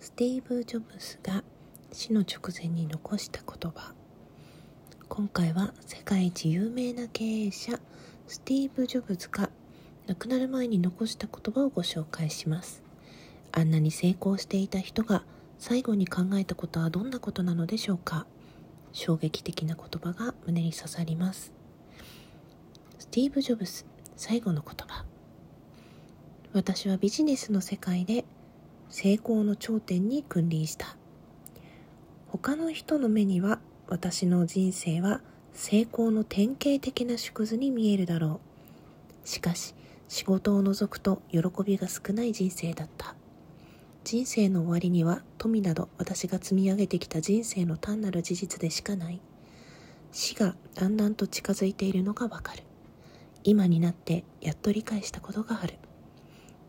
スティーブ・ジョブズが死の直前に残した言葉。今回は世界一有名な経営者スティーブ・ジョブズが亡くなる前に残した言葉をご紹介します。あんなに成功していた人が最後に考えたことはどんなことなのでしょうか。衝撃的な言葉が胸に刺さります。スティーブ・ジョブズ最後の言葉。私はビジネスの世界で成功の頂点に君臨した。他の人の目には私の人生は成功の典型的な縮図に見えるだろう。しかし仕事を除くと喜びが少ない人生だった。人生の終わりには富など私が積み上げてきた人生の単なる事実でしかない。死がだんだんと近づいているのがわかる。今になってやっと理解したことがある。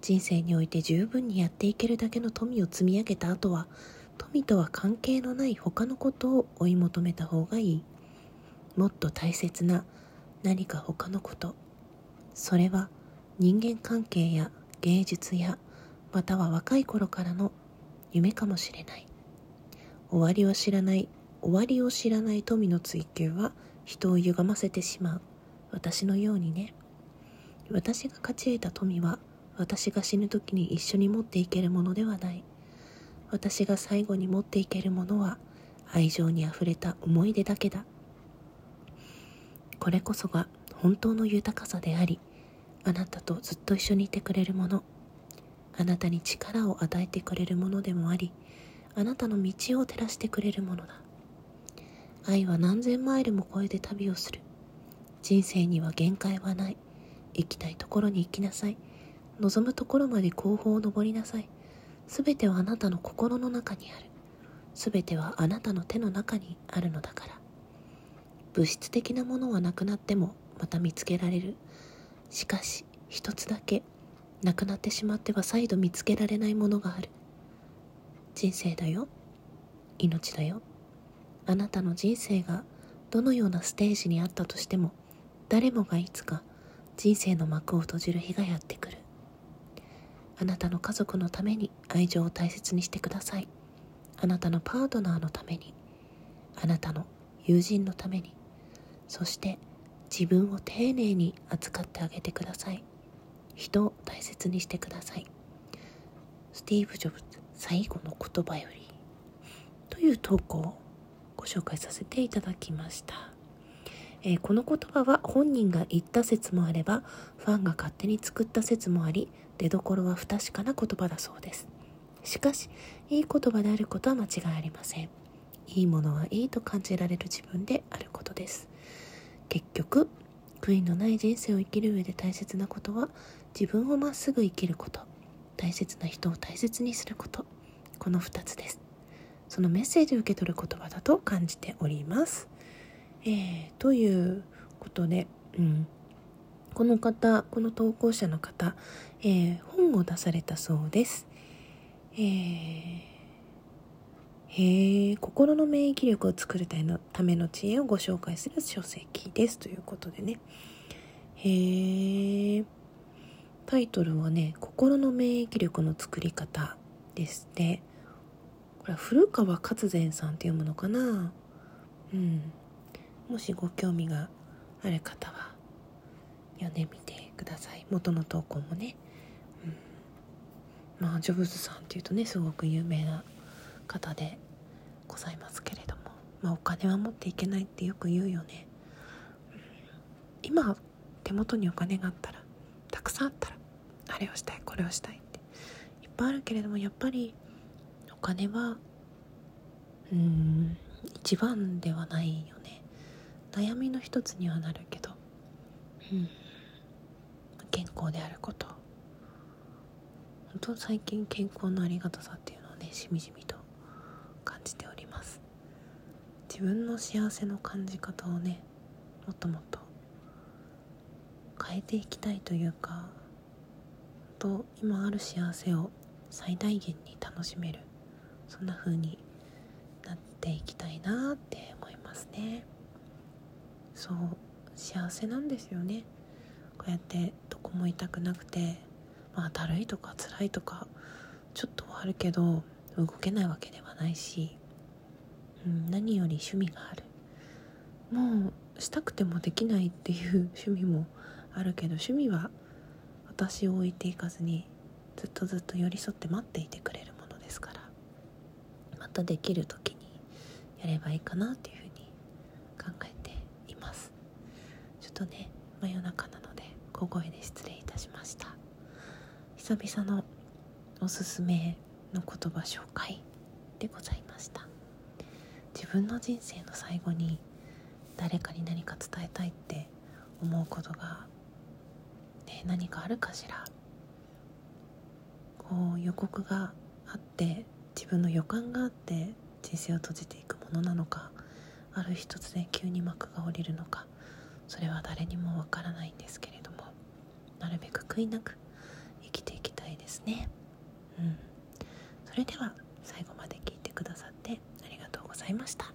人生において十分にやっていけるだけの富を積み上げた後は富とは関係のない他のことを追い求めた方がいい。もっと大切な何か他のこと。それは人間関係や芸術やまたは若い頃からの夢かもしれない。終わりを知らない終わりを知らない富の追求は人を歪ませてしまう。私のようにね。私が勝ち得た富は私が死ぬ時に一緒に持っていけるものではない。私が最後に持っていけるものは愛情にあふれた思い出だけだ。これこそが本当の豊かさでありあなたとずっと一緒にいてくれるもの。あなたに力を与えてくれるものでもありあなたの道を照らしてくれるものだ。愛は何千マイルも超えて旅をする。人生には限界はない。行きたいところに行きなさい。望むところまで後方を登りなさい。すべてはあなたの心の中にある。すべてはあなたの手の中にあるのだから。物質的なものはなくなってもまた見つけられる。しかし、一つだけ、なくなってしまっては再度見つけられないものがある。人生だよ。命だよ。あなたの人生がどのようなステージにあったとしても、誰もがいつか人生の幕を閉じる日がやってくる。あなたの家族のために愛情を大切にしてください。あなたのパートナーのためにあなたの友人のためにそして自分を丁寧に扱ってあげてください。人を大切にしてください。スティーブ・ジョブズ最後の言葉よりという投稿をご紹介させていただきました。えー、この言葉は本人が言った説もあればファンが勝手に作った説もあり出どころは不確かな言葉だそうです。しかしいい言葉であることは間違いありません。いいものはいいと感じられる自分であることです。結局悔いのない人生を生きる上で大切なことは自分をまっすぐ生きること。大切な人を大切にすること。この2つです。そのメッセージを受け取る言葉だと感じております。えー、ということで、うん、この方この投稿者の方、えー、本を出されたそうです。えーへえ心の免疫力を作るための知恵をご紹介する書籍です。ということでね。へえタイトルはね心の免疫力の作り方ですって。これは古川勝善さんって読むのかな？うん。もしご興味がある方は読んでみてください。元の投稿もね、うん、まあジョブズさんっていうとねすごく有名な方でございますけれども。まあお金は持っていけないってよく言うよね、うん、今手元にお金があったらたくさんあったらあれをしたいこれをしたいって。いっぱいあるけれどもやっぱりお金はうん一番ではないよね。悩みの一つにはなるけど、うん、健康であること。本当最近健康のありがたさっていうのをねしみじみと感じております。自分の幸せの感じ方をねもっともっと変えていきたいというかと今ある幸せを最大限に楽しめるそんな風になっていきたいなって思いますね。そう幸せなんですよね。こうやってどこも痛くなくてまあだるいとか辛いとかちょっとはあるけど動けないわけではないし、うん、何より趣味がある。もうしたくてもできないっていう 趣味もあるけど趣味は私を置いていかずにずっとずっと寄り添って待っていてくれるものですからまたできる時にやればいいかなっていうふうに考えていますちょっとね真夜中なので小声で失礼いたしました。久々のおすすめの言葉紹介でございました。自分の人生の最後に誰かに何か伝えたいって思うことが、ね、何かあるかしら。こう予告があって自分の予感があって人生を閉じていくものなのかある一つで急に幕が下りるのかそれは誰にもわからないんですけれどもなるべく悔いなく生きていきたいですね。うん。それでは最後まで聞いてくださってありがとうございました。